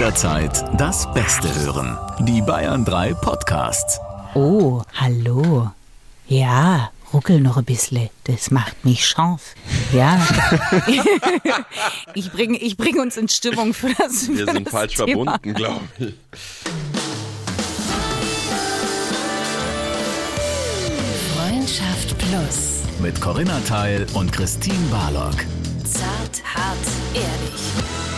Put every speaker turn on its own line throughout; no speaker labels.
Jederzeit das Beste hören. Die Bayern 3 Podcasts.
Oh, hallo. Ja, ruckel noch ein bisschen. Das macht mich scharf. Ja. ich bringe ich bring uns in Stimmung für das
Wir
für
sind
das
falsch
Thema.
verbunden, glaube ich.
Freundschaft Plus.
Mit Corinna Teil und Christine Barlock.
Zart, hart, ehrlich.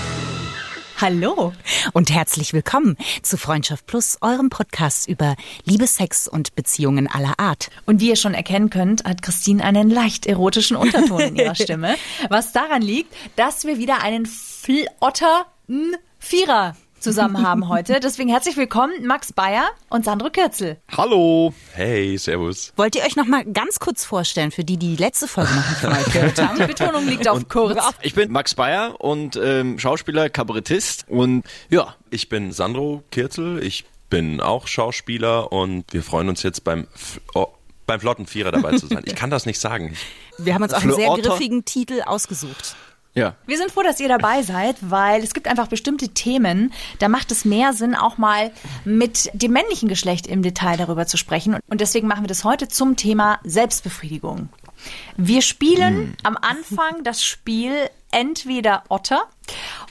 Hallo und herzlich willkommen zu Freundschaft Plus, eurem Podcast über Liebe, Sex und Beziehungen aller Art.
Und wie ihr schon erkennen könnt, hat Christine einen leicht erotischen Unterton in ihrer Stimme. Was daran liegt, dass wir wieder einen flotten Vierer zusammen haben heute. Deswegen herzlich willkommen Max Bayer und Sandro Kürzel.
Hallo. Hey, servus.
Wollt ihr euch noch mal ganz kurz vorstellen, für die, die die letzte Folge noch nicht euch gehört haben?
Die Betonung liegt auf kurz.
Ich bin Max Bayer und ähm, Schauspieler, Kabarettist und ja,
Ich bin Sandro Kirzel. Ich bin auch Schauspieler und wir freuen uns jetzt beim, F oh, beim Flotten Vierer dabei zu sein. Ich kann das nicht sagen.
Wir haben uns auch einen sehr griffigen Titel ausgesucht.
Ja.
Wir sind froh, dass ihr dabei seid, weil es gibt einfach bestimmte Themen, da macht es mehr Sinn, auch mal mit dem männlichen Geschlecht im Detail darüber zu sprechen. Und deswegen machen wir das heute zum Thema Selbstbefriedigung. Wir spielen am Anfang das Spiel entweder Otter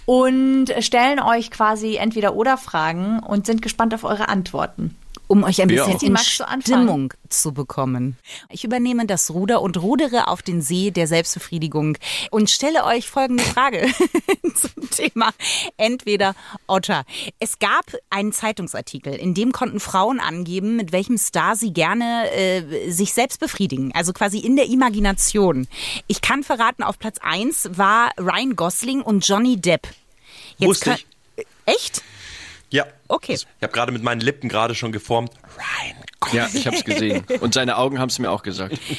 und stellen euch quasi entweder oder Fragen und sind gespannt auf eure Antworten.
Um euch ein bisschen
auch.
in? Stimmung zu bekommen. Ich übernehme das Ruder und rudere auf den See der Selbstbefriedigung und stelle euch folgende Frage zum Thema entweder Otter. Es gab einen Zeitungsartikel, in dem konnten Frauen angeben, mit welchem Star sie gerne äh, sich selbst befriedigen, also quasi in der Imagination. Ich kann verraten, auf Platz eins war Ryan Gosling und Johnny Depp. Jetzt
Wusste ich.
Echt?
Ja.
Okay.
Ich habe gerade mit meinen Lippen gerade schon geformt. Ryan
Ja, ich hab's gesehen. Und seine Augen haben's mir auch gesagt.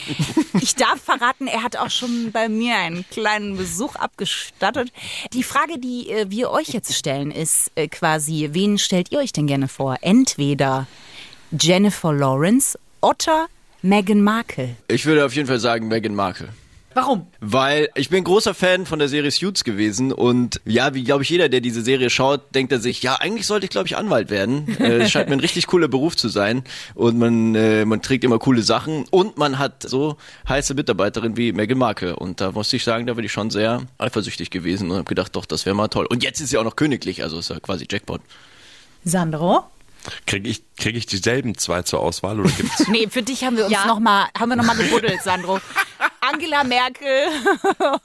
Ich darf verraten, er hat auch schon bei mir einen kleinen Besuch abgestattet. Die Frage, die äh, wir euch jetzt stellen, ist äh, quasi, wen stellt ihr euch denn gerne vor? Entweder Jennifer Lawrence oder Meghan Markle.
Ich würde auf jeden Fall sagen Meghan Markle.
Warum?
Weil ich bin großer Fan von der Serie Suits gewesen und ja, wie glaube ich jeder, der diese Serie schaut, denkt er sich, ja, eigentlich sollte ich glaube ich Anwalt werden. Äh, Es scheint mir ein richtig cooler Beruf zu sein und man äh, man trägt immer coole Sachen und man hat so heiße Mitarbeiterin wie Meghan Markle und da muss ich sagen, da bin ich schon sehr eifersüchtig gewesen und habe gedacht, doch, das wäre mal toll. Und jetzt ist sie auch noch königlich, also ist ja quasi Jackpot.
Sandro?
Kriege ich, krieg ich dieselben zwei zur Auswahl oder gibt's
Nee, für dich haben wir uns
Ja.
noch mal, haben wir noch mal gebuddelt, Sandro. Angela Merkel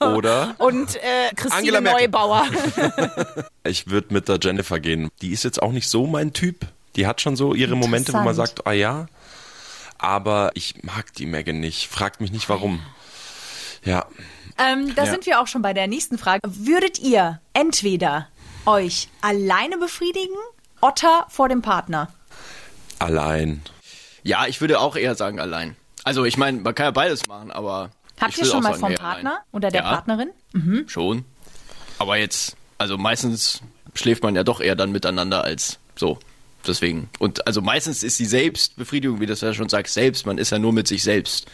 oder?
und äh, Christine. Neubauer.
Ich würde mit der Jennifer gehen. Die ist jetzt auch nicht so mein Typ. Die hat schon so ihre Momente, wo man sagt, ah ja. Aber ich mag die Megan nicht. Fragt mich nicht warum. Ja.
Ähm, da
Ja.
sind wir auch schon bei der nächsten Frage. Würdet ihr entweder euch alleine befriedigen, Otter vor dem Partner?
Allein.
Ja, ich würde auch eher sagen allein. Also ich meine, man kann ja beides machen, aber
Habt
ich
ihr schon mal
sagen,
vom Partner
allein.
oder der
ja,
Partnerin?
Schon. Aber jetzt, also meistens schläft man ja doch eher dann miteinander als so. Deswegen. Und also meistens ist die Selbstbefriedigung, wie das ja schon sagt, selbst, man ist ja nur mit sich selbst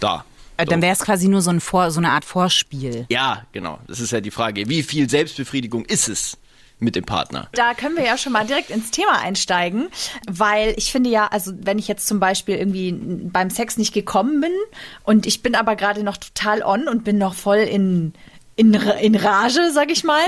da.
Äh, Dann wäre es quasi nur so, ein Vor, so eine Art Vorspiel.
Ja, genau. Das ist ja die Frage. Wie viel Selbstbefriedigung ist es mit dem Partner?
Da können wir ja schon mal direkt ins Thema einsteigen, weil ich finde ja, also wenn ich jetzt zum Beispiel irgendwie beim Sex nicht gekommen bin und ich bin aber gerade noch total on und bin noch voll in in, in Rage, sag ich mal,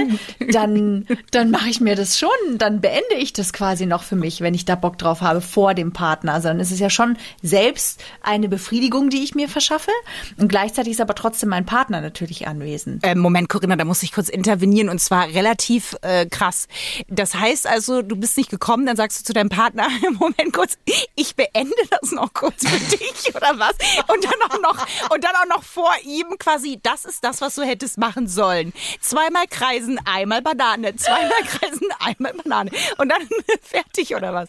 dann, dann mache ich mir das schon, dann beende ich das quasi noch für mich, wenn ich da Bock drauf habe, vor dem Partner. Also dann ist es ja schon selbst eine Befriedigung, die ich mir verschaffe und gleichzeitig ist aber trotzdem mein Partner natürlich anwesend.
Äh, Moment, Corinna, da muss ich kurz intervenieren und zwar relativ äh, krass. Das heißt also, du bist nicht gekommen, dann sagst du zu deinem Partner, Moment kurz, ich beende das noch kurz für dich oder was? Und dann auch noch und dann auch noch vor ihm quasi, das ist das, was du hättest machen sollen. Zweimal kreisen, einmal Banane, zweimal kreisen, einmal Banane und dann fertig oder was?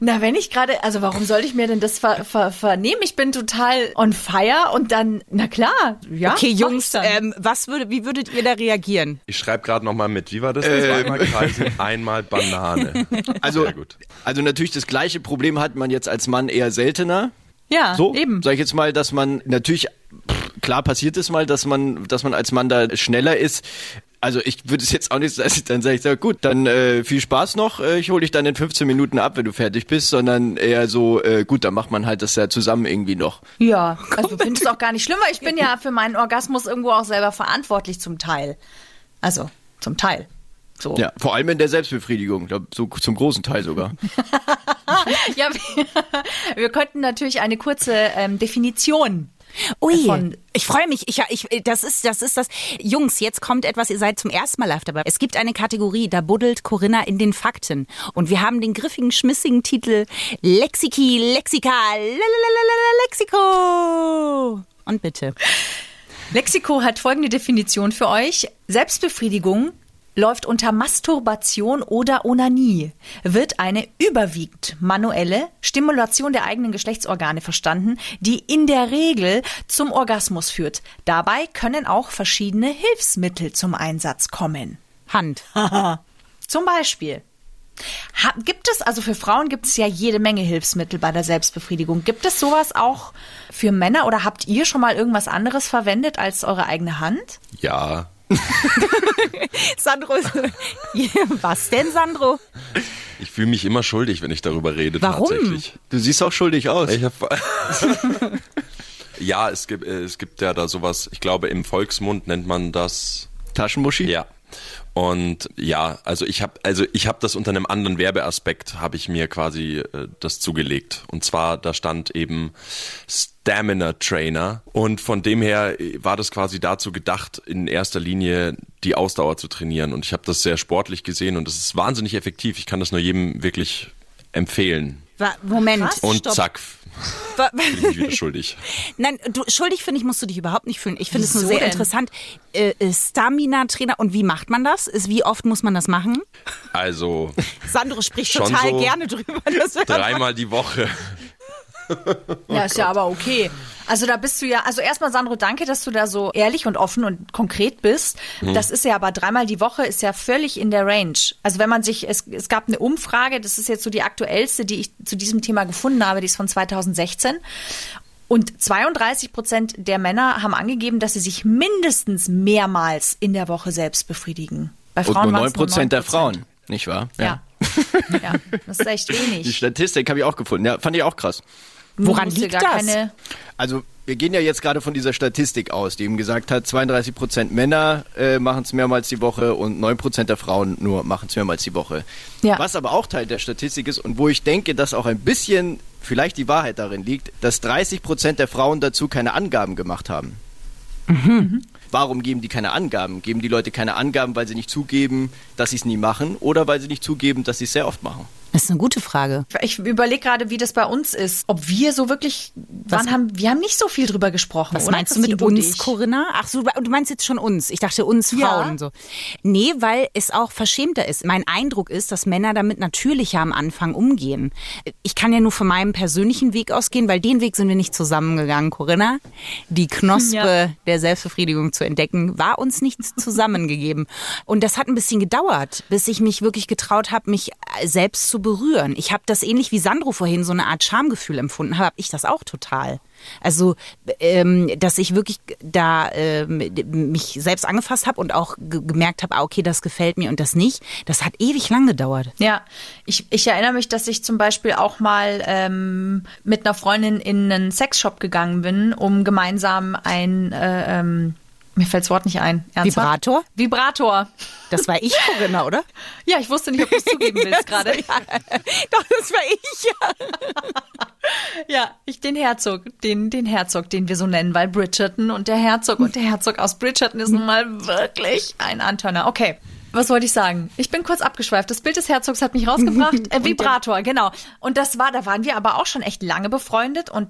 Na, wenn ich gerade, also warum sollte ich mir denn das ver, ver, vernehmen? Ich bin total on fire und dann, na klar, ja.
Okay, Jungs, ähm, was würde, wie würdet ihr da reagieren?
Ich schreibe gerade nochmal mit. Wie war das? Zweimal Kreisen, einmal Banane.
Also,
Sehr gut.
also natürlich das gleiche Problem hat man jetzt als Mann eher seltener.
ja,
So,
eben.
sag ich jetzt mal, dass man natürlich, klar passiert es mal, dass man, dass man als Mann da schneller ist. Also ich würde es jetzt auch nicht sagen, dann sage ich, sag, gut, dann äh, viel Spaß noch, äh, ich hole dich dann in 15 Minuten ab, wenn du fertig bist, sondern eher so, äh, gut, dann macht man halt das ja zusammen irgendwie noch.
Ja, also ich finde es auch gar nicht schlimm, weil ich bin ja für meinen Orgasmus irgendwo auch selber verantwortlich zum Teil. Also zum Teil. So.
Ja, vor allem in der Selbstbefriedigung, so zum großen Teil sogar.
Ja, wir, wir könnten natürlich eine kurze ähm, Definition
Ui,
Von-
ich freue mich. Ich, ich, das ist, das ist das. Jungs, jetzt kommt etwas. Ihr seid zum ersten Mal live dabei. Es gibt eine Kategorie, da buddelt Corinna in den Fakten. Und wir haben den griffigen, schmissigen Titel Lexiki, Lexika, Lexiko. Und bitte.
Lexiko hat folgende Definition für euch. Selbstbefriedigung läuft unter Masturbation oder Onanie, wird eine überwiegend manuelle Stimulation der eigenen Geschlechtsorgane verstanden, die in der Regel zum Orgasmus führt. Dabei können auch verschiedene Hilfsmittel zum Einsatz kommen.
Hand.
Zum Beispiel. Ha, gibt es, also für Frauen gibt es ja jede Menge Hilfsmittel bei der Selbstbefriedigung. Gibt es sowas auch für Männer oder habt ihr schon mal irgendwas anderes verwendet als eure eigene Hand?
Ja,
Sandro. Was denn, Sandro?
ich fühle mich immer schuldig, wenn ich darüber rede.
Warum?
Tatsächlich.
Du siehst auch schuldig aus.
Ich hab, ja, es gibt, äh, es gibt ja da sowas, ich glaube im Volksmund nennt man das
Taschenmuschi?
Ja. Und ja, also ich habe also ich habe das unter einem anderen Werbeaspekt habe ich mir quasi äh, das zugelegt und zwar da stand eben Stamina Trainer und von dem her äh, war das quasi dazu gedacht in erster Linie die Ausdauer zu trainieren und ich habe das sehr sportlich gesehen und das ist wahnsinnig effektiv. Ich kann das nur jedem wirklich empfehlen.
Moment.
Und
stopp.
zack, bin ich wieder schuldig.
Nein, du, schuldig finde ich, musst du dich überhaupt nicht fühlen. Ich finde es nur sehr
denn?
interessant. Äh, äh, Stamina-Trainer. Und wie macht man das? Ist, wie oft muss man das machen?
Also
Sandro spricht
Schon
total
so
gerne drüber.
Dreimal die Woche.
Ja, ist ja aber okay. Also da bist du ja, also erstmal Sandro, danke, dass du da so ehrlich und offen und konkret bist. Das ist ja aber dreimal die Woche ist ja völlig in der Range. Also wenn man sich, es, es gab eine Umfrage, das ist jetzt so die aktuellste, die ich zu diesem Thema gefunden habe, die ist von 2016. Und 32 Prozent der Männer haben angegeben, dass sie sich mindestens mehrmals in der Woche selbst befriedigen. Bei
Und nur
waren's
9 Prozent der Frauen, nicht wahr?
Ja. ja, das ist echt
Die
wenig.
Statistik habe ich auch gefunden. Ja, fand ich auch krass.
Woran liegt
gar
das?
Keine,
Also wir gehen ja jetzt gerade von dieser Statistik aus, die eben gesagt hat, 32 Prozent Männer äh, machen es mehrmals die Woche und 9 Prozent der Frauen nur machen es mehrmals die Woche.
Ja.
Was aber auch Teil der Statistik ist und wo ich denke, dass auch ein bisschen vielleicht die Wahrheit darin liegt, dass 30 Prozent der Frauen dazu keine Angaben gemacht haben. Warum geben die keine Angaben? Geben die Leute keine Angaben, weil sie nicht zugeben, dass sie es nie machen oder weil sie nicht zugeben, dass sie es sehr oft machen?
Das ist eine gute Frage.
Ich überlege gerade, wie das bei uns ist. Ob wir so wirklich, wann haben, wir haben nicht so viel drüber gesprochen.
Was
oder,
meinst du mit uns,
und ich?
Corinna? Ach so, du meinst jetzt schon uns. Ich dachte uns
Ja.
Frauen so. Nee, weil es auch verschämter ist. Mein Eindruck ist, dass Männer damit natürlicher am Anfang umgehen. Ich kann ja nur von meinem persönlichen Weg ausgehen, weil den Weg sind wir nicht zusammengegangen, Corinna. Die Knospe
Ja.
der Selbstbefriedigung zu entdecken, war uns nicht zusammengegeben. Und das hat ein bisschen gedauert, bis ich mich wirklich getraut habe, mich selbst zu berühren. Ich habe das ähnlich wie Sandro vorhin so eine Art Schamgefühl empfunden, habe ich das auch total. Also, ähm, dass ich wirklich da ähm, mich selbst angefasst habe und auch ge gemerkt habe, ah, okay, das gefällt mir und das nicht. Das hat ewig lang gedauert.
Ja, ich, ich erinnere mich, dass ich zum Beispiel auch mal ähm, mit einer Freundin in einen Sexshop gegangen bin, um gemeinsam ein, äh, ähm, mir fällt das Wort nicht ein. Ernsthaft?
Vibrator?
Vibrator.
Das war ich, Corinna, oder?
Ja, ich wusste nicht, ob du es zugeben willst gerade.
Doch, das war ich, ja.
Ja, ich den Herzog, den, den Herzog, den wir so nennen, weil Bridgerton und der Herzog und der Herzog aus Bridgerton ist nun mal wirklich ein Antörner. Okay. Was wollte ich sagen? Ich bin kurz abgeschweift. Das Bild des Herzogs hat mich rausgebracht. Äh, Vibrator, genau. Und das war, da waren wir aber auch schon echt lange befreundet und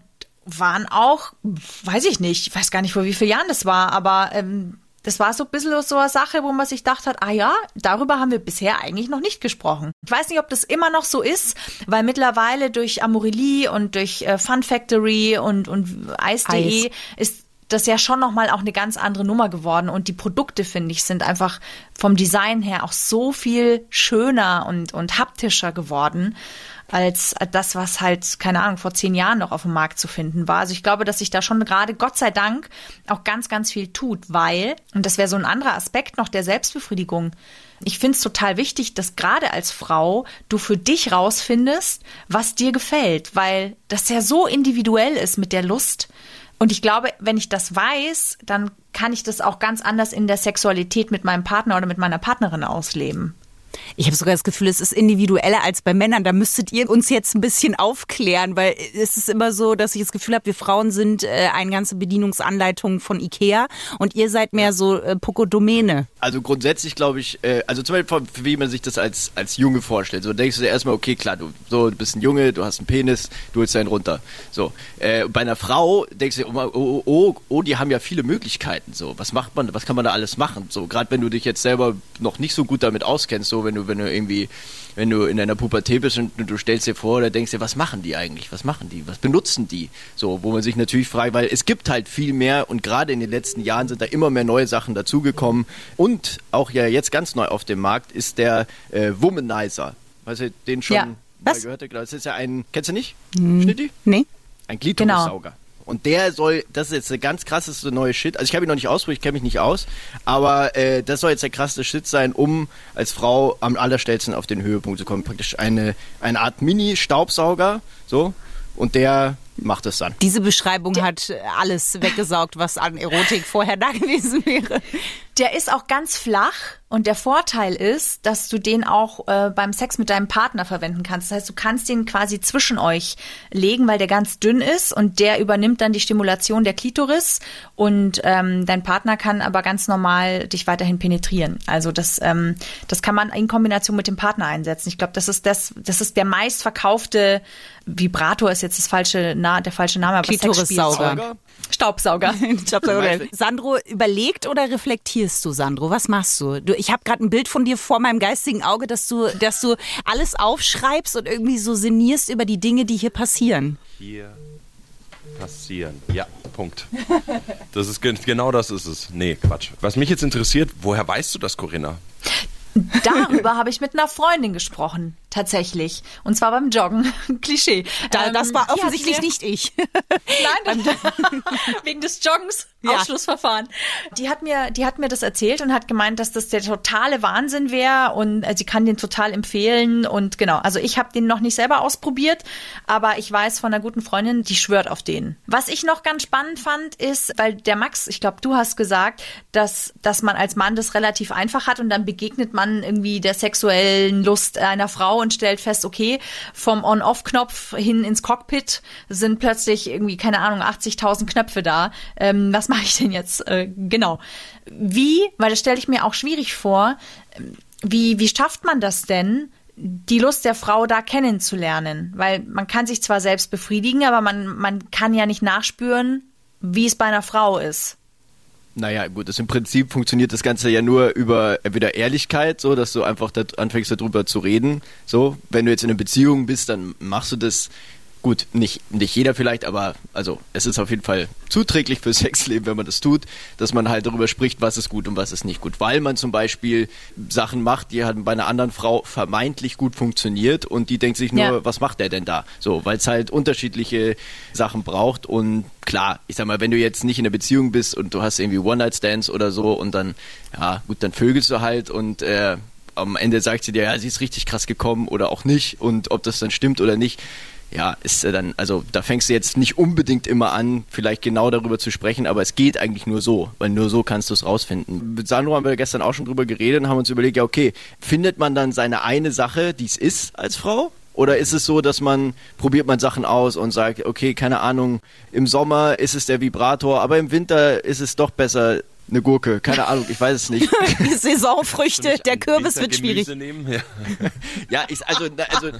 waren auch, weiß ich nicht, ich weiß gar nicht, vor wie vielen Jahren das war, aber ähm, das war so ein bisschen so eine Sache, wo man sich gedacht hat, ah ja, darüber haben wir bisher eigentlich noch nicht gesprochen. Ich weiß nicht, ob das immer noch so ist, weil mittlerweile durch Amorelie und durch äh, Fun Factory und, und Ice.de
Eis.
ist das ja schon nochmal auch eine ganz andere Nummer geworden. Und die Produkte, finde ich, sind einfach vom Design her auch so viel schöner und, und haptischer geworden als das, was halt, keine Ahnung, vor zehn Jahren noch auf dem Markt zu finden war. Also ich glaube, dass sich da schon gerade, Gott sei Dank, auch ganz, ganz viel tut, weil, und das wäre so ein anderer Aspekt noch der Selbstbefriedigung, ich finde es total wichtig, dass gerade als Frau du für dich rausfindest, was dir gefällt, weil das ja so individuell ist mit der Lust. Und ich glaube, wenn ich das weiß, dann kann ich das auch ganz anders in der Sexualität mit meinem Partner oder mit meiner Partnerin ausleben.
Ich habe sogar das Gefühl, es ist individueller als bei Männern. Da müsstet ihr uns jetzt ein bisschen aufklären, weil es ist immer so, dass ich das Gefühl habe, wir Frauen sind äh, eine ganze Bedienungsanleitung von Ikea und ihr seid mehr so äh, Pokodomäne.
Also grundsätzlich glaube ich, äh, also zum Beispiel für wie man sich das als, als Junge vorstellt. So denkst du dir erstmal, okay, klar, du, so, du bist ein Junge, du hast einen Penis, du holst einen runter. So. Äh, bei einer Frau denkst du dir, oh, oh, oh, oh, die haben ja viele Möglichkeiten. So, was macht man, was kann man da alles machen? So, gerade wenn du dich jetzt selber noch nicht so gut damit auskennst, so wenn du, wenn du irgendwie, wenn du in deiner Pubertät bist und du stellst dir vor oder denkst dir, was machen die eigentlich? Was machen die? Was benutzen die? So, wo man sich natürlich fragt, weil es gibt halt viel mehr und gerade in den letzten Jahren sind da immer mehr neue Sachen dazugekommen. Und auch ja jetzt ganz neu auf dem Markt ist der äh, Womanizer. Weißt du, den schon
Ja.
mal
Was?
gehört? Das ist ja ein, kennst du nicht? Schnitti?
Nee?
Ein Gliedraussauger. Und der soll, das ist jetzt der ganz krasseste neue Shit. Also ich habe ihn noch nicht ausprobiert, ich kenne mich nicht aus, aber äh, das soll jetzt der krasseste Shit sein, um als Frau am allerstellsten auf den Höhepunkt zu kommen. Praktisch eine, eine Art Mini-Staubsauger, so, und der macht es dann.
Diese Beschreibung hat alles weggesaugt, was an Erotik vorher da gewesen wäre.
Der ist auch ganz flach und der Vorteil ist, dass du den auch äh, beim Sex mit deinem Partner verwenden kannst. Das heißt, du kannst den quasi zwischen euch legen, weil der ganz dünn ist und der übernimmt dann die Stimulation der Klitoris und ähm, dein Partner kann aber ganz normal dich weiterhin penetrieren. Also das, ähm, das kann man in Kombination mit dem Partner einsetzen. Ich glaube, das ist das, das ist der meistverkaufte Vibrator ist jetzt das falsche, na, der falsche Name, aber
Klitorissauger.
Sexspielzeug. Staubsauger.
Sandro, überlegt oder reflektierst du, Sandro? Was machst du? du ich habe gerade ein Bild von dir vor meinem geistigen Auge, dass du, dass du alles aufschreibst und irgendwie so sinnierst über die Dinge, die hier passieren.
Hier passieren. Ja, Punkt. Das ist gen- genau das ist es. Nee, Quatsch. Was mich jetzt interessiert, woher weißt du das, Corinna?
Darüber habe ich mit einer Freundin gesprochen, tatsächlich. Und zwar beim Joggen. Klischee.
Da,
Ähm,
das war
die hat
offensichtlich
mir-
nicht ich.
Nein, das, wegen des Joggens,
Ja.
Ausschlussverfahren. Die hat mir, die hat mir das erzählt und hat gemeint, dass das der totale Wahnsinn wäre und äh, sie kann den total empfehlen und genau. Also ich habe den noch nicht selber ausprobiert, aber ich weiß von einer guten Freundin, die schwört auf den. Was ich noch ganz spannend fand, ist, weil der Max, ich glaube, du hast gesagt, dass dass man als Mann das relativ einfach hat und dann begegnet man irgendwie der sexuellen Lust einer Frau und stellt fest, okay, vom On-Off-Knopf hin ins Cockpit sind plötzlich irgendwie, keine Ahnung, 80.000 Knöpfe da. Ähm, was mache ich denn jetzt? Äh, genau. Wie, weil das stelle ich mir auch schwierig vor, ähm, wie, wie schafft man das denn, die Lust der Frau da kennenzulernen? Weil man kann sich zwar selbst befriedigen, aber man, man kann ja nicht nachspüren, wie es bei einer Frau ist.
Naja, gut, das im Prinzip funktioniert das Ganze ja nur über entweder Ehrlichkeit, so dass du einfach anfängst darüber zu reden. So, wenn du jetzt in einer Beziehung bist, dann machst du das. Gut, nicht, nicht jeder vielleicht, aber also es ist auf jeden Fall zuträglich fürs Sexleben, wenn man das tut, dass man halt darüber spricht, was ist gut und was ist nicht gut. Weil man zum Beispiel Sachen macht, die halt bei einer anderen Frau vermeintlich gut funktioniert und die denkt sich nur,
Ja.
was macht der denn da? So, weil es halt unterschiedliche Sachen braucht und klar, ich sag mal, wenn du jetzt nicht in einer Beziehung bist und du hast irgendwie One-Night-Stands oder so und dann, ja, gut, dann vögelst du halt und äh, am Ende sagt sie dir, ja, sie ist richtig krass gekommen oder auch nicht und ob das dann stimmt oder nicht, ja, ist äh, dann, also da fängst du jetzt nicht unbedingt immer an, vielleicht genau darüber zu sprechen, aber es geht eigentlich nur so, weil nur so kannst du es rausfinden. Mit Sandro haben wir gestern auch schon drüber geredet und haben uns überlegt, ja, okay, findet man dann seine eine Sache, die es ist als Frau? Oder ist es so, dass man, probiert man Sachen aus und sagt, okay, keine Ahnung, im Sommer ist es der Vibrator, aber im Winter ist es doch besser eine Gurke. Keine Ahnung, ich weiß es nicht.
Saisonfrüchte, der Kürbis wird schwierig.
Nehmen? Ja.
ja, ich, also, also,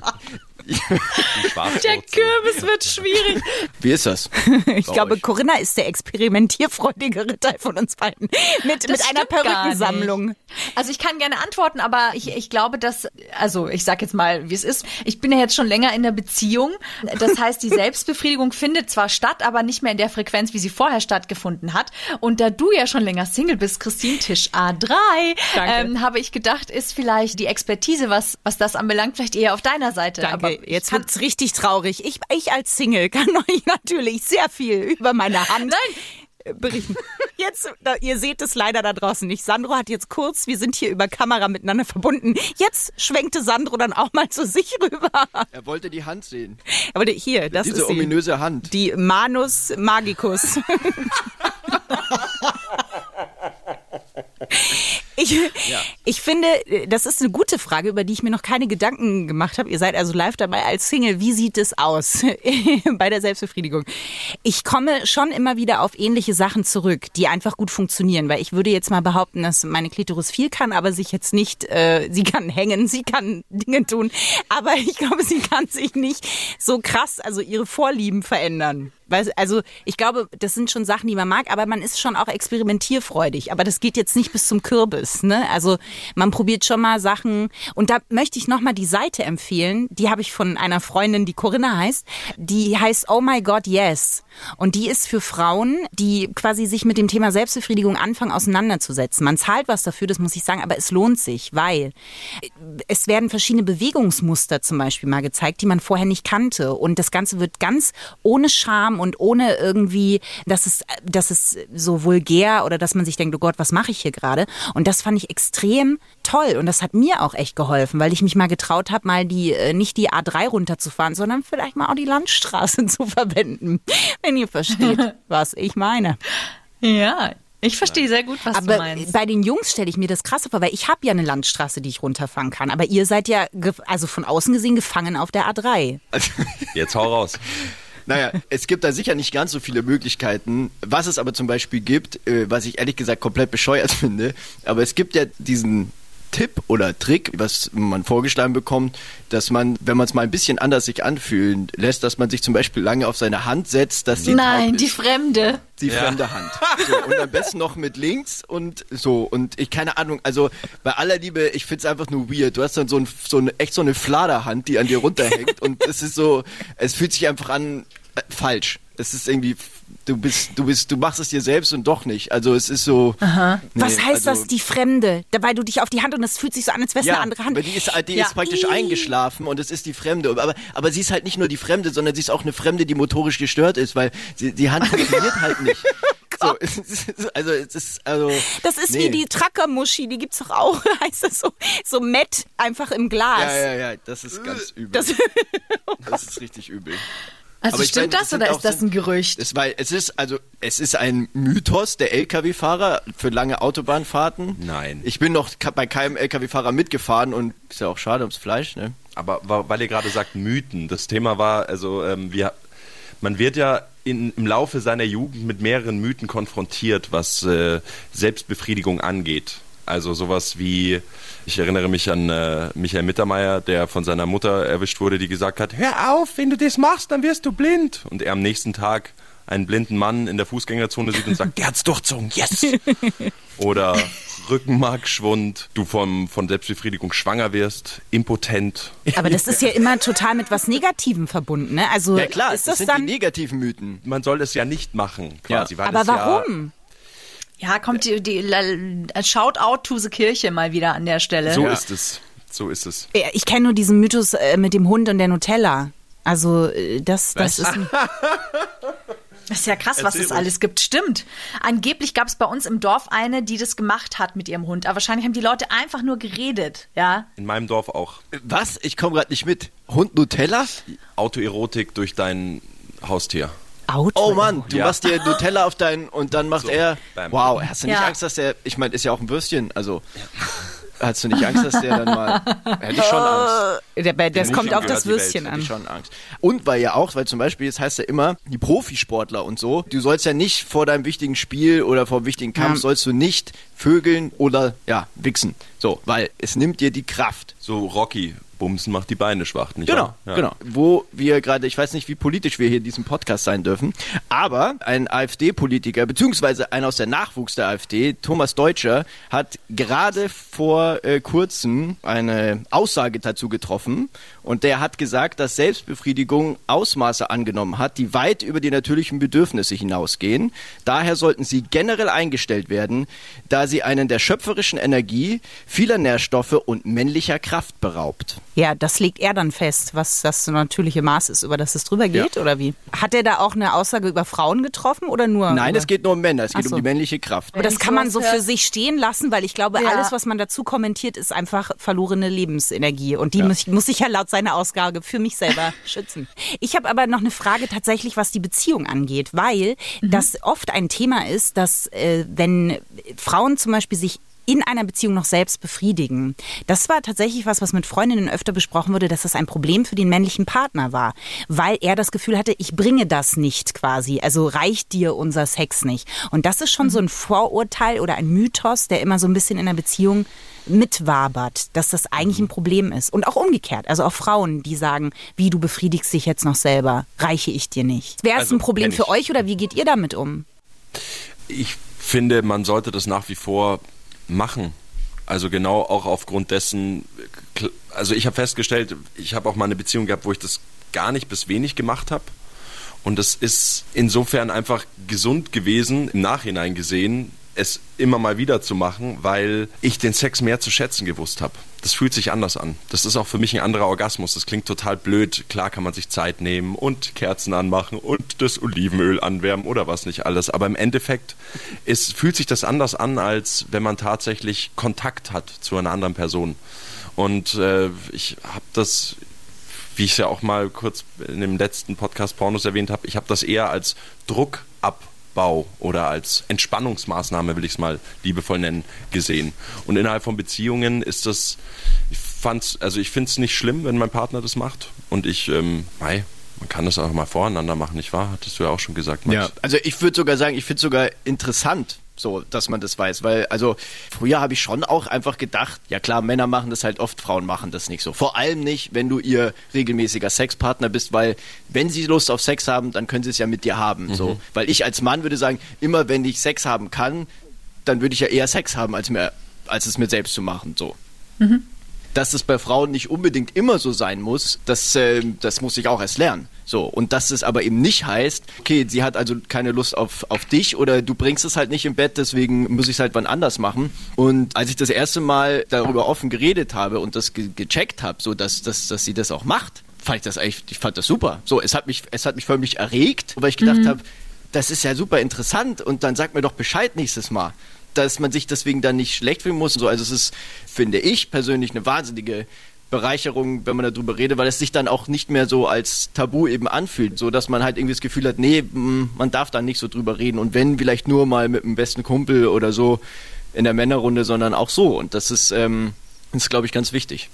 Der. Kürbis wird schwierig.
Wie ist das?
Ich
Bei
glaube,
euch?
Corinna ist der experimentierfreudigere Teil von uns beiden. Mit, mit einer Perückensammlung.
Also ich kann gerne antworten, aber ich, ich glaube, dass, also ich sag jetzt mal, wie es ist. Ich bin ja jetzt schon länger in der Beziehung. Das heißt, die Selbstbefriedigung findet zwar statt, aber nicht mehr in der Frequenz, wie sie vorher stattgefunden hat. Und da du ja schon länger Single bist, Christine, Tisch A3,
Danke.
ähm, habe ich gedacht, ist vielleicht die Expertise, was, was das anbelangt, vielleicht eher auf deiner Seite.
Danke.
Aber
Jetzt wird's richtig traurig. Ich, ich als Single kann euch natürlich sehr viel über meine Hand äh, berichten. Jetzt, da, ihr seht es leider da draußen nicht. Sandro hat jetzt kurz, wir sind hier über Kamera miteinander verbunden. Jetzt schwenkte Sandro dann auch mal zu sich rüber.
Er wollte die Hand sehen.
Aber die- hier, das
Diese
ist
ominöse Hand.
Die Manus Magicus. Ich, ich finde, das ist eine gute Frage, über die ich mir noch keine Gedanken gemacht habe. Ihr seid also live dabei als Single. Wie sieht es aus bei der Selbstbefriedigung? Ich komme schon immer wieder auf ähnliche Sachen zurück, die einfach gut funktionieren, weil ich würde jetzt mal behaupten, dass meine Klitoris viel kann, aber sich jetzt nicht, äh, sie kann hängen, sie kann Dinge tun, aber ich glaube, sie kann sich nicht so krass, also ihre Vorlieben verändern. Weil, also ich glaube, das sind schon Sachen, die man mag, aber man ist schon auch experimentierfreudig. Aber das geht jetzt nicht bis zum Kürbis. Ne? Also man probiert schon mal Sachen. Und da möchte ich nochmal die Seite empfehlen. Die habe ich von einer Freundin, die Corinna heißt. Die heißt Oh My God Yes. Und die ist für Frauen, die quasi sich mit dem Thema Selbstbefriedigung anfangen auseinanderzusetzen. Man zahlt was dafür, das muss ich sagen, aber es lohnt sich, weil es werden verschiedene Bewegungsmuster zum Beispiel mal gezeigt, die man vorher nicht kannte. Und das Ganze wird ganz ohne Scham und ohne irgendwie, dass es, dass es so vulgär oder dass man sich denkt, oh Gott, was mache ich hier gerade? Und das fand ich extrem toll. Und das hat mir auch echt geholfen, weil ich mich mal getraut habe, mal die, äh, nicht die A3 runterzufahren, sondern vielleicht mal auch die Landstraße zu verwenden. Wenn ihr versteht, was ich meine.
ja, ich verstehe sehr gut, was du
Aber
meinst.
bei den Jungs stelle ich mir das krass vor, weil ich habe ja eine Landstraße, die ich runterfahren kann. Aber ihr seid ja, also von außen gesehen, gefangen auf der A3.
Jetzt hau raus.
Naja, es gibt da sicher nicht ganz so viele Möglichkeiten. Was es aber zum Beispiel gibt, äh, was ich ehrlich gesagt komplett bescheuert finde, aber es gibt ja diesen Tipp oder Trick, was man vorgeschlagen bekommt, dass man, wenn man es mal ein bisschen anders sich anfühlen lässt, dass man sich zum Beispiel lange auf seine Hand setzt, dass sie
Nein, die
ist.
Fremde.
die fremde Hand. So, und am besten noch mit links und so. Und ich, keine Ahnung, also bei aller Liebe, ich find's einfach nur weird. Du hast dann so, ein, so eine, echt so eine Fladerhand, die an dir runterhängt und es ist so, es fühlt sich einfach an, äh, falsch. Es ist irgendwie, du bist, du bist, du machst es dir selbst und doch nicht. Also es ist so. Nee,
Was heißt
also,
das, die Fremde? Dabei du dich auf die Hand und es fühlt sich so an, als wäre es
ja,
eine andere Hand.
aber die ist, die
Ja.
ist praktisch
Ih.
eingeschlafen und es ist die Fremde. Aber, aber sie ist halt nicht nur die Fremde, sondern sie ist auch eine Fremde, die motorisch gestört ist, weil sie, die Hand funktioniert halt nicht. So, ist, also es ist also.
Das ist
nee.
wie die Trackermuschi, die gibt's doch auch, heißt das so, so Met einfach im Glas.
Ja, ja, ja, das ist ganz übel.
Das,
Das ist richtig übel.
Also stimmt
meine,
das oder ist das
so-
ein Gerücht?
Es, weil es ist also es ist ein Mythos der LKW-Fahrer für lange Autobahnfahrten.
Nein.
Ich bin noch bei keinem LKW-Fahrer mitgefahren und ist ja auch schade ums Fleisch, ne?
Aber weil ihr gerade sagt Mythen, das Thema war, also ähm, wir, man wird ja in, im Laufe seiner Jugend mit mehreren Mythen konfrontiert, was äh, Selbstbefriedigung angeht. Also sowas wie, ich erinnere mich an äh, Michael Mittermeier, der von seiner Mutter erwischt wurde, die gesagt hat, hör auf, wenn du das machst, dann wirst du blind. Und er am nächsten Tag einen blinden Mann in der Fußgängerzone sieht und sagt, der hat's durchzogen, yes! Oder Rückenmarkschwund, du vom, von Selbstbefriedigung schwanger wirst, impotent.
aber das ist ja immer total mit was Negativem verbunden, ne? Also
Ja klar,
ist
das
das,
sind
dann.
die negativen Mythen.
Man soll es ja nicht machen, quasi.
Ja.
Weil
aber
es Ja,
warum?
Ja, kommt die, die la- Shoutout to the Kirche mal wieder an der Stelle.
so
Ja.
ist es. So ist es.
Ich kenne nur diesen Mythos äh, mit dem Hund und der Nutella. Also äh, das, das ist ein,
Das ist ja krass, was
Erzähl
es
ruhig.
alles gibt. Stimmt. Angeblich gab es bei uns im Dorf eine, die das gemacht hat mit ihrem Hund. Aber wahrscheinlich haben die Leute einfach nur geredet, ja.
In meinem Dorf auch.
Was? Ich komme gerade nicht mit. Hund Nutella?
Autoerotik durch dein Haustier.
Auto.
Oh Mann, du
Ja.
machst dir Nutella auf deinen und dann macht
So,
er.
bam.
Wow, hast du nicht
Ja.
Angst, dass der. Ich meine, ist ja auch ein Würstchen, also. Hast du nicht Angst, dass der dann mal. Hätte ich schon Angst.
Der- bei- Das kommt auf das
die Welt.
Würstchen
Hätte
an.
ich schon Angst. Und weil ja auch, weil zum Beispiel, jetzt heißt ja immer, die Profisportler und so, du sollst ja nicht vor deinem wichtigen Spiel oder vor dem wichtigen Kampf,
Ja.
sollst du nicht vögeln oder, ja, wichsen. So, weil es nimmt dir die Kraft.
So Rocky, Bumsen macht die Beine schwach, nicht
Genau?
Ja.
genau. Wo wir gerade, ich weiß nicht, wie politisch wir hier in diesem Podcast sein dürfen, aber ein AfD-Politiker, beziehungsweise ein aus der Nachwuchs der AfD, Thomas Deutscher, hat gerade vor äh, kurzem eine Aussage dazu getroffen und der hat gesagt, dass Selbstbefriedigung Ausmaße angenommen hat, die weit über die natürlichen Bedürfnisse hinausgehen. Daher sollten sie generell eingestellt werden, da sie einen der schöpferischen Energie, vieler Nährstoffe und männlicher Kraft beraubt.
Ja, das legt er dann fest, was das natürliche Maß ist, über das es drüber geht, oder wie? Hat er da auch eine Aussage über Frauen getroffen oder nur?
Nein,
über
es geht nur um Männer, es geht
so.
um die männliche Kraft.
Aber das kann man so für sich stehen lassen, weil ich glaube,
Ja.
alles, was man dazu kommentiert, ist einfach verlorene Lebensenergie. Und die muss, ich, muss ich ja laut seiner Ausgabe für mich selber schützen. Ich habe aber noch eine Frage tatsächlich, was die Beziehung angeht, weil das oft ein Thema ist, dass äh, wenn Frauen zum Beispiel sich in einer Beziehung noch selbst befriedigen. Das war tatsächlich was, was mit Freundinnen öfter besprochen wurde, dass das ein Problem für den männlichen Partner war, weil er das Gefühl hatte, ich bringe das nicht quasi, also reicht dir unser Sex nicht. Und das ist schon so ein Vorurteil oder ein Mythos, der immer so ein bisschen in der Beziehung mitwabert, dass das eigentlich ein Problem ist. Und auch umgekehrt, also auch Frauen, die sagen, wie du befriedigst dich jetzt noch selber, reiche ich dir nicht. Wäre es
Also,
ein Problem für euch oder wie geht ihr damit um?
Ich finde, man sollte das nach wie vor machen. Also genau auch aufgrund dessen, also ich habe festgestellt, ich habe auch mal eine Beziehung gehabt, wo ich das gar nicht bis wenig gemacht habe. Und es ist insofern einfach gesund gewesen, im Nachhinein gesehen, es immer mal wieder zu machen, weil ich den Sex mehr zu schätzen gewusst habe. Das fühlt sich anders an. Das ist auch für mich ein anderer Orgasmus. Das klingt total blöd. Klar kann man sich Zeit nehmen und Kerzen anmachen und das Olivenöl anwärmen oder was nicht alles. Aber im Endeffekt ist, fühlt sich das anders an, als wenn man tatsächlich Kontakt hat zu einer anderen Person. Und äh, ich habe das wie ich es ja auch mal kurz in dem letzten Podcast Pornos erwähnt habe, ich habe das eher als Druckabbau oder als Entspannungsmaßnahme, will ich es mal liebevoll nennen, gesehen. Und innerhalb von Beziehungen ist das, ich fand's, also ich finde es nicht schlimm, wenn mein Partner das macht. Und ich, ähm, mei, man kann das auch mal voreinander machen, nicht wahr? Hattest du ja auch schon gesagt, Max.
Ja, also ich würde sogar sagen, ich finde es sogar interessant, so, dass man das weiß, weil also früher habe ich schon auch einfach gedacht, ja klar, Männer machen das halt oft, Frauen machen das nicht so. Vor allem nicht, wenn du ihr regelmäßiger Sexpartner bist, weil wenn sie Lust auf Sex haben, dann können sie es ja mit dir haben, so. Weil ich als Mann würde sagen, immer wenn ich Sex haben kann, dann würde ich ja eher Sex haben, als mir, als es mir selbst zu machen, so. Dass es bei Frauen nicht unbedingt immer so sein muss, das, äh, das muss ich auch erst lernen. So, und dass es aber eben nicht heißt, okay, sie hat also keine Lust auf, auf dich oder du bringst es halt nicht im Bett, deswegen muss ich es halt wann anders machen. Und als ich das erste Mal darüber offen geredet habe und das ge gecheckt habe, so dass, dass, dass sie das auch macht, fand ich das eigentlich, ich fand das super. So, es hat mich, es hat mich förmlich erregt, weil ich gedacht habe, das ist ja super interessant und dann sag mir doch Bescheid nächstes Mal dass man sich deswegen dann nicht schlecht fühlen muss. So, also es ist, finde ich persönlich, eine wahnsinnige Bereicherung, wenn man darüber redet, weil es sich dann auch nicht mehr so als Tabu eben anfühlt, so dass man halt irgendwie das Gefühl hat, nee, mm, man darf da nicht so drüber reden und wenn vielleicht nur mal mit dem besten Kumpel oder so in der Männerrunde, sondern auch so und das ist, ähm, das ist glaube ich ganz wichtig.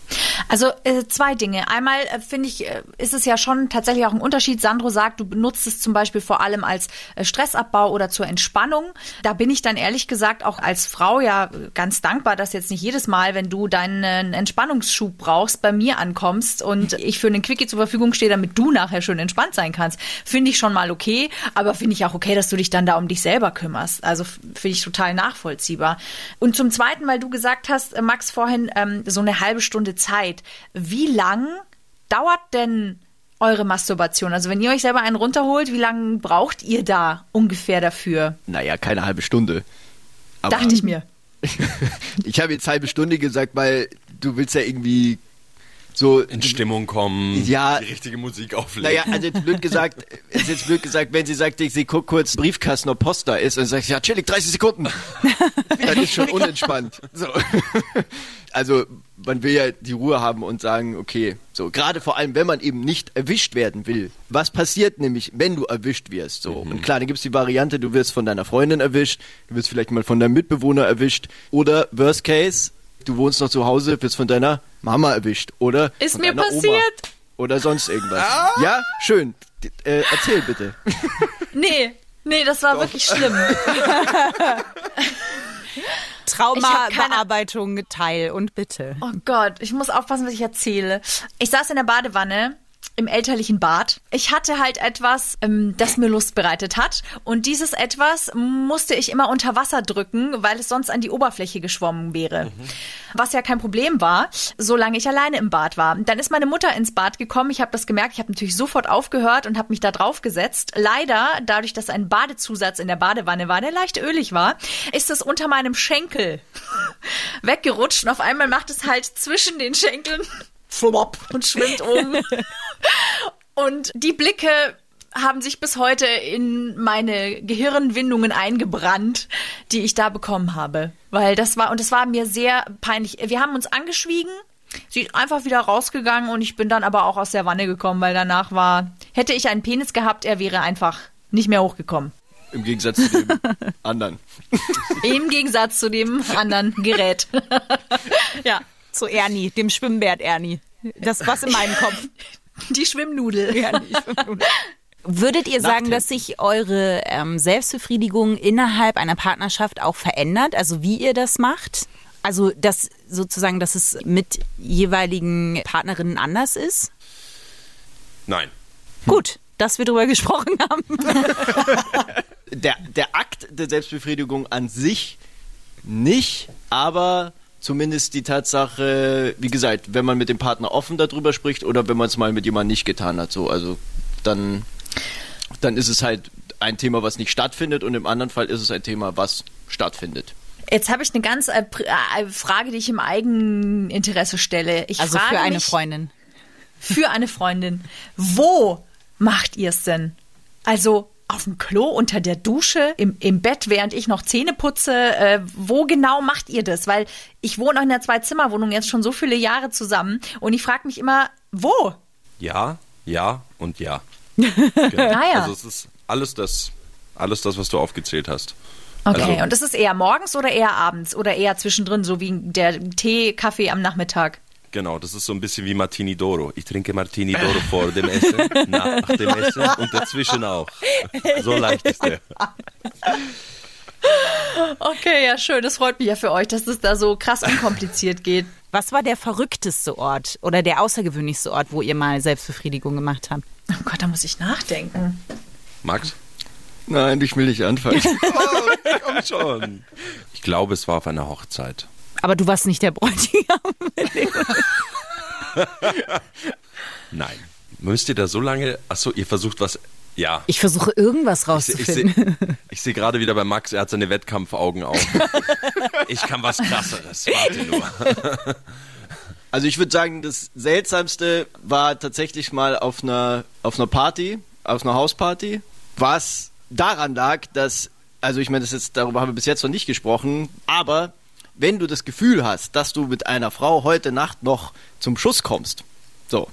Also äh, zwei Dinge. Einmal äh, finde ich, äh, ist es ja schon tatsächlich auch ein Unterschied. Sandro sagt, du benutzt es zum Beispiel vor allem als äh, Stressabbau oder zur Entspannung. Da bin ich dann ehrlich gesagt auch als Frau ja äh, ganz dankbar, dass jetzt nicht jedes Mal, wenn du deinen äh, Entspannungsschub brauchst, bei mir ankommst und ich für einen Quickie zur Verfügung stehe, damit du nachher schön entspannt sein kannst. Finde ich schon mal okay, aber finde ich auch okay, dass du dich dann da um dich selber kümmerst. Also finde ich total nachvollziehbar. Und zum Zweiten, weil du gesagt hast, Max, vorhin ähm, so eine halbe Stunde Zeit. Wie lang dauert denn eure Masturbation? Also wenn ihr euch selber einen runterholt, wie lange braucht ihr da ungefähr dafür?
Naja, keine halbe Stunde. Aber
Dachte ich mir.
ich habe jetzt halbe Stunde gesagt, weil du willst ja irgendwie so
In Stimmung kommen,
Ja.
die richtige Musik auflegen.
Naja, also jetzt blöd gesagt, ist jetzt blöd gesagt, wenn sie sagt, ich sie guck kurz Briefkasten, ob Post da ist, und sagt, ja, chillig, 30 Sekunden. Dann ist schon unentspannt. So. Also, man will ja die Ruhe haben und sagen, okay, so, gerade vor allem, wenn man eben nicht erwischt werden will. Was passiert nämlich, wenn du erwischt wirst? So. Und klar, dann gibt's die Variante, du wirst von deiner Freundin erwischt, du wirst vielleicht mal von deinem Mitbewohner erwischt, oder Worst Case, du wohnst noch zu Hause, wirst von deiner Mama erwischt, oder
Ist
von
mir
deiner Oma.
passiert.
Oder sonst irgendwas. Ja, schön. Äh, erzähl bitte.
Nee, nee, das war wirklich schlimm.
Traumabearbeitung teil und bitte.
Oh Gott, ich muss aufpassen, was ich erzähle. Ich saß in der Badewanne im elterlichen Bad. Ich hatte halt etwas, ähm, das mir Lust bereitet hat. Und dieses etwas musste ich immer unter Wasser drücken, weil es sonst an die Oberfläche geschwommen wäre. Was ja kein Problem war, solange ich alleine im Bad war. Dann ist meine Mutter ins Bad gekommen. Ich habe das gemerkt. Ich habe natürlich sofort aufgehört und habe mich da drauf gesetzt. Leider, dadurch, dass ein Badezusatz in der Badewanne war, der leicht ölig war, ist es unter meinem Schenkel weggerutscht. Und auf einmal macht es halt zwischen den Schenkeln und schwimmt um. Und die Blicke haben sich bis heute in meine Gehirnwindungen eingebrannt, die ich da bekommen habe. Weil das war, und das war mir sehr peinlich. Wir haben uns angeschwiegen. Sie ist einfach wieder rausgegangen und ich bin dann aber auch aus der Wanne gekommen, weil danach war, hätte ich einen Penis gehabt, er wäre einfach nicht mehr hochgekommen.
Im Gegensatz zu dem anderen.
Im Gegensatz zu dem anderen Gerät. ja,
Zu Ernie, dem Schwimmbärt Ernie. Das was in meinem Kopf.
die Schwimmnudel.
Würdet ihr sagen, dass sich eure ähm, Selbstbefriedigung innerhalb einer Partnerschaft auch verändert? Also wie ihr das macht? Also dass sozusagen, dass es mit jeweiligen Partnerinnen anders ist?
Nein.
Gut, dass wir darüber gesprochen haben.
Der, der Akt der Selbstbefriedigung an sich nicht, aber zumindest die Tatsache, wie gesagt, wenn man mit dem Partner offen darüber spricht oder wenn man es mal mit jemandem nicht getan hat, so, also dann, dann ist es halt ein Thema, was nicht stattfindet und im anderen Fall ist es ein Thema, was stattfindet.
Jetzt habe ich eine ganz äh, äh, Frage, die ich im Eigeninteresse stelle. Ich
Also
frage
für eine
mich,
Freundin.
Für eine Freundin. Wo macht ihr es denn? Also auf dem Klo, unter der Dusche, im, im Bett, während ich noch Zähne putze. Äh, wo genau macht ihr das? Weil ich wohne auch in einer Zwei-Zimmer-Wohnung jetzt schon so viele Jahre zusammen und ich frage mich immer, wo?
Ja, ja und ja. Genau.
Naja.
Also es ist alles das, alles das, was du aufgezählt hast.
Okay,
Also-
und ist es eher morgens oder eher abends oder eher zwischendrin, so wie der Tee, Kaffee am Nachmittag?
Genau, das ist so ein bisschen wie Martini Doro. Ich trinke Martini Doro vor dem Essen, nach dem Essen und dazwischen auch. So leicht ist der.
Okay, ja, schön. Das freut mich ja für euch, dass es da so krass unkompliziert geht.
Was war der verrückteste Ort oder der außergewöhnlichste Ort, wo ihr mal Selbstbefriedigung gemacht habt?
Oh Gott, da muss ich nachdenken.
Max?
Nein, ich will nicht anfangen.
Komm schon. Ich glaube, es war auf einer Hochzeit.
Aber du warst nicht der Bräutigam.
Nein. Müsst ihr da so lange. Achso, ihr versucht was. Ja.
Ich versuche irgendwas
Ich, ich
rauszufinden.
sehe ich seh gerade wieder bei Max, er hat seine Wettkampfaugen auf. Ich kann was krasseres. Warte nur.
Also ich würde sagen, das Seltsamste war tatsächlich mal auf einer, auf einer Party, auf einer Hausparty, was daran lag, dass, also ich meine, das ist, darüber haben wir bis jetzt noch nicht gesprochen, aber wenn du das Gefühl hast, dass du mit einer Frau heute Nacht noch zum Schuss kommst, so,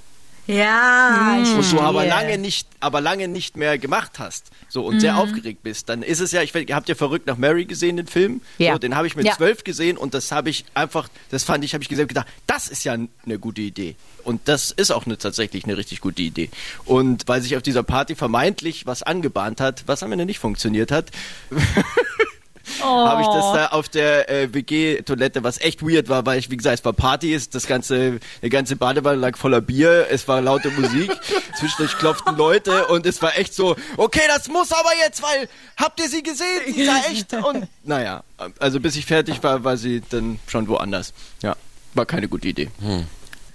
Ja, ich
und du aber lange nicht, aber lange nicht mehr gemacht hast, so und sehr aufgeregt bist, dann ist es ja, ich ihr habt ja verrückt nach Mary gesehen, den Film,
Ja.
so, den habe ich mit
Ja.
zwölf gesehen und das habe ich einfach, das fand ich, habe ich gesehen gedacht, das ist ja eine gute Idee. Und das ist auch eine, tatsächlich eine richtig gute Idee. Und weil sich auf dieser Party vermeintlich was angebahnt hat, was am Ende nicht funktioniert hat, habe ich das da auf der äh, WG-Toilette, was echt weird war, weil ich, wie gesagt, es war Party, es- das ganze, der ganze Badewanne lag voller Bier, es war laute Musik, zwischendurch klopften Leute und es war echt so, okay, das muss aber jetzt, weil, habt ihr sie gesehen? Sie ist ja echt und, naja, also bis ich fertig war, war sie dann schon woanders. Ja, war keine gute Idee.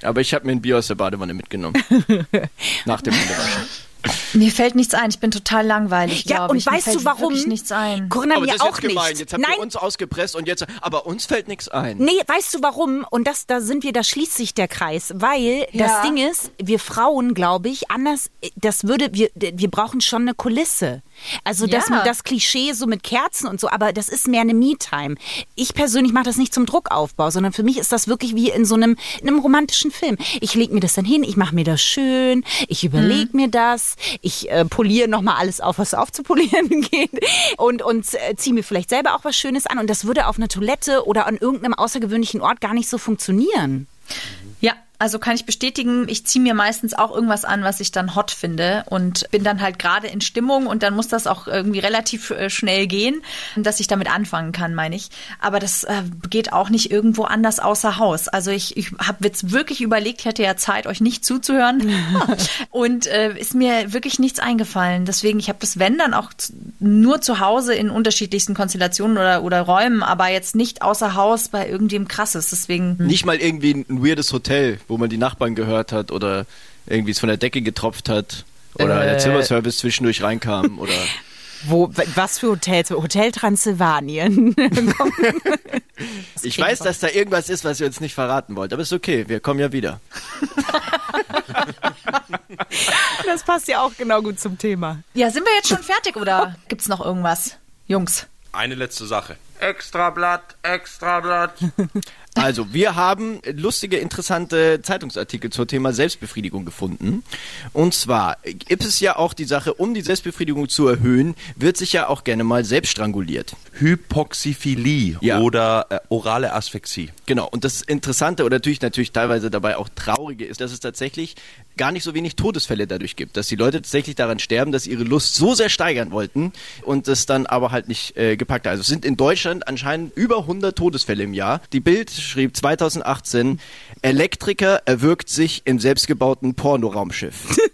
Aber ich habe mir ein Bier aus der Badewanne mitgenommen. Nach dem Händewaschen.
Mir fällt nichts ein. Ich bin total langweilig,
Ja, und
ich. Mir
weißt
fällt
du warum?
wirklich nichts ein.
Corinna,
Aber
mir
das ist
auch
jetzt gemein,
nicht.
jetzt habt
Nein,
ihr uns ausgepresst und jetzt, aber uns fällt nichts ein.
Nee, weißt du warum? Und das, da sind wir, da schließt sich der Kreis, weil
Ja.
das Ding ist, wir Frauen, glaube ich, anders, das würde, wir, wir brauchen schon eine Kulisse. Also das,
Ja.
das Klischee so mit Kerzen und so, aber das ist mehr eine Me-Time. Ich persönlich mache das nicht zum Druckaufbau, sondern für mich ist das wirklich wie in so einem, in einem romantischen Film. Ich lege mir das dann hin, ich mache mir das schön, ich überlege mir das, ich äh, poliere nochmal alles auf, was aufzupolieren geht und, und äh, ziehe mir vielleicht selber auch was Schönes an. Und das würde auf einer Toilette oder an irgendeinem außergewöhnlichen Ort gar nicht so funktionieren.
Also kann ich bestätigen, ich ziehe mir meistens auch irgendwas an, was ich dann hot finde und bin dann halt gerade in Stimmung und dann muss das auch irgendwie relativ äh, schnell gehen, dass ich damit anfangen kann, meine ich. Aber das äh, geht auch nicht irgendwo anders außer Haus. Also ich, ich habe jetzt wirklich überlegt, ich hatte ja Zeit, euch nicht zuzuhören und äh, ist mir wirklich nichts eingefallen. Deswegen, ich habe das Wenn dann auch nur zu Hause in unterschiedlichsten Konstellationen oder, oder Räumen, aber jetzt nicht außer Haus bei irgendwem krasses. Deswegen
Nicht mal irgendwie ein weirdes Hotel, wo man die Nachbarn gehört hat oder irgendwie es von der Decke getropft hat oder der
Äh.
Zimmerservice zwischendurch reinkam oder
Wo, was für Hotels? Hotel Transsilvanien.
Ich weiß, dass da irgendwas ist, was ihr uns nicht verraten wollt, aber ist okay, wir kommen ja wieder.
das passt ja auch genau gut zum Thema.
Ja, sind wir jetzt schon fertig oder gibt's noch irgendwas? Jungs.
Eine letzte Sache. Extrablatt, Extrablatt.
Also, wir haben lustige, interessante Zeitungsartikel zum Thema Selbstbefriedigung gefunden. Und zwar gibt es ja auch die Sache, um die Selbstbefriedigung zu erhöhen, wird sich ja auch gerne mal selbst stranguliert.
Hypoxiphilie
Ja.
oder äh, orale Asphyxie.
Genau, und das Interessante oder natürlich, natürlich teilweise dabei auch Traurige ist, dass es tatsächlich gar nicht so wenig Todesfälle dadurch gibt, dass die Leute tatsächlich daran sterben, dass sie ihre Lust so sehr steigern wollten und es dann aber halt nicht äh, gepackt hat. Also es sind in Deutschland anscheinend über 100 Todesfälle im Jahr. Die Bild schrieb 2018, Elektriker erwürgt sich im selbstgebauten Pornoraumschiff.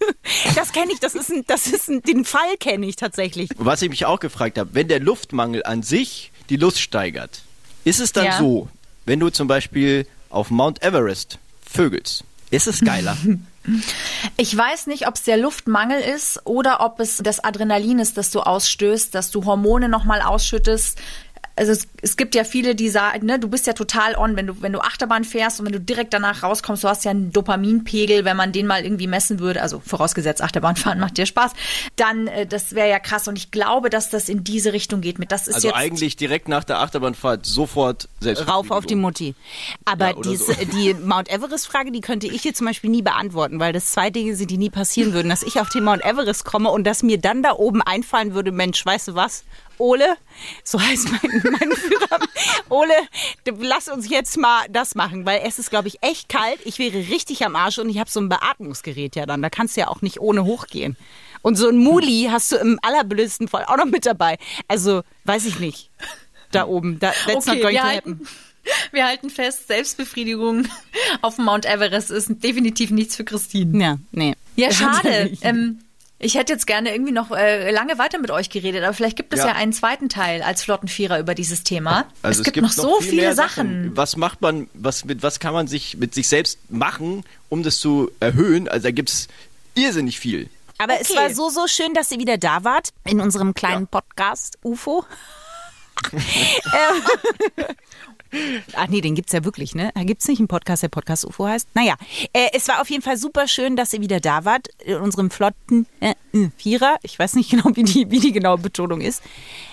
Das kenne ich, das ist ein, das ist ein, den Fall kenne ich tatsächlich.
Was ich mich auch gefragt habe, wenn der Luftmangel an sich die Lust steigert, ist es dann
Ja.
so, wenn du zum Beispiel auf Mount Everest vögelst, ist es geiler?
Ich weiß nicht, ob es der Luftmangel ist oder ob es das Adrenalin ist, das du ausstößt, dass du Hormone nochmal ausschüttest. Also es, es gibt ja viele, die sagen, ne, du bist ja total on, wenn du, wenn du Achterbahn fährst und wenn du direkt danach rauskommst, du hast ja einen Dopaminpegel, wenn man den mal irgendwie messen würde, also vorausgesetzt Achterbahnfahren macht dir Spaß, dann äh, das wäre ja krass. Und ich glaube, dass das in diese Richtung geht mit. Das ist
Also
jetzt
eigentlich direkt nach der Achterbahnfahrt sofort selbst.
Rauf auf die Mutti. Aber
Ja,
diese,
so.
die Mount Everest-Frage, die könnte ich hier zum Beispiel nie beantworten, weil das zwei Dinge sind, die nie passieren würden. Dass ich auf den Mount Everest komme und dass mir dann da oben einfallen würde, Mensch, weißt du was? Ole, so heißt mein, mein Führer. Ole, lass uns jetzt mal das machen, weil es ist, glaube ich, echt kalt. Ich wäre richtig am Arsch und ich habe so ein Beatmungsgerät ja dann. Da kannst du ja auch nicht ohne hochgehen. Und so ein Muli hast du im allerblödsten Fall auch noch mit dabei. Also, weiß ich nicht. Da oben. Da, that's not
Okay,
going
wir
to
halten,
happen.
wir halten fest, Selbstbefriedigung auf dem Mount Everest ist definitiv nichts für Christine.
Ja, nee.
Ja, schade. Ähm, ich hätte jetzt gerne irgendwie noch äh, lange weiter mit euch geredet, aber vielleicht gibt es ja,
Ja.
einen zweiten Teil als Flottenvierer über dieses Thema.
Also
es, gibt noch so
viel
viele
mehr
Sachen.
Was macht man, was, mit was kann man sich mit sich selbst machen, um das zu erhöhen? Also da gibt's irrsinnig viel.
Aber es
Okay.
war so, so schön, dass ihr wieder da wart in unserem kleinen Podcast UFO. Ach nee, den gibt's ja wirklich, ne? Gibt's nicht einen Podcast, der Podcast UFO heißt? Naja, äh, es war auf jeden Fall super schön, dass ihr wieder da wart in unserem flotten äh, äh, Vierer. Ich weiß nicht genau, wie die, wie die genaue Betonung ist.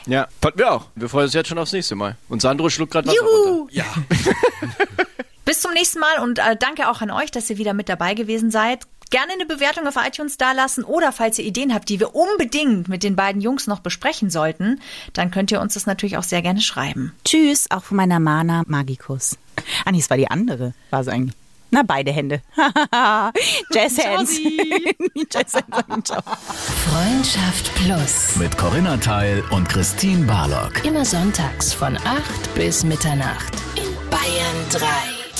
Ja, fanden wir auch. Wir freuen uns jetzt schon aufs nächste Mal. Und Sandro schluckt gerade Wasser runter.
Juhu! Bis zum nächsten Mal und äh, danke auch an euch, dass ihr wieder mit dabei gewesen seid. Gerne eine Bewertung auf iTunes dalassen oder falls ihr Ideen habt, die wir unbedingt mit den beiden Jungs noch besprechen sollten, dann könnt ihr uns das natürlich auch sehr gerne schreiben.
Tschüss, auch von meiner Mana Magicus. Ah nee, es war die andere, war es eigentlich. Na, beide Hände. Jazz Hands. Jazz Hands.
Freundschaft Plus.
Mit Corinna Teil und Christine Barlock.
Immer sonntags von 8 bis Mitternacht. In Bayern 3.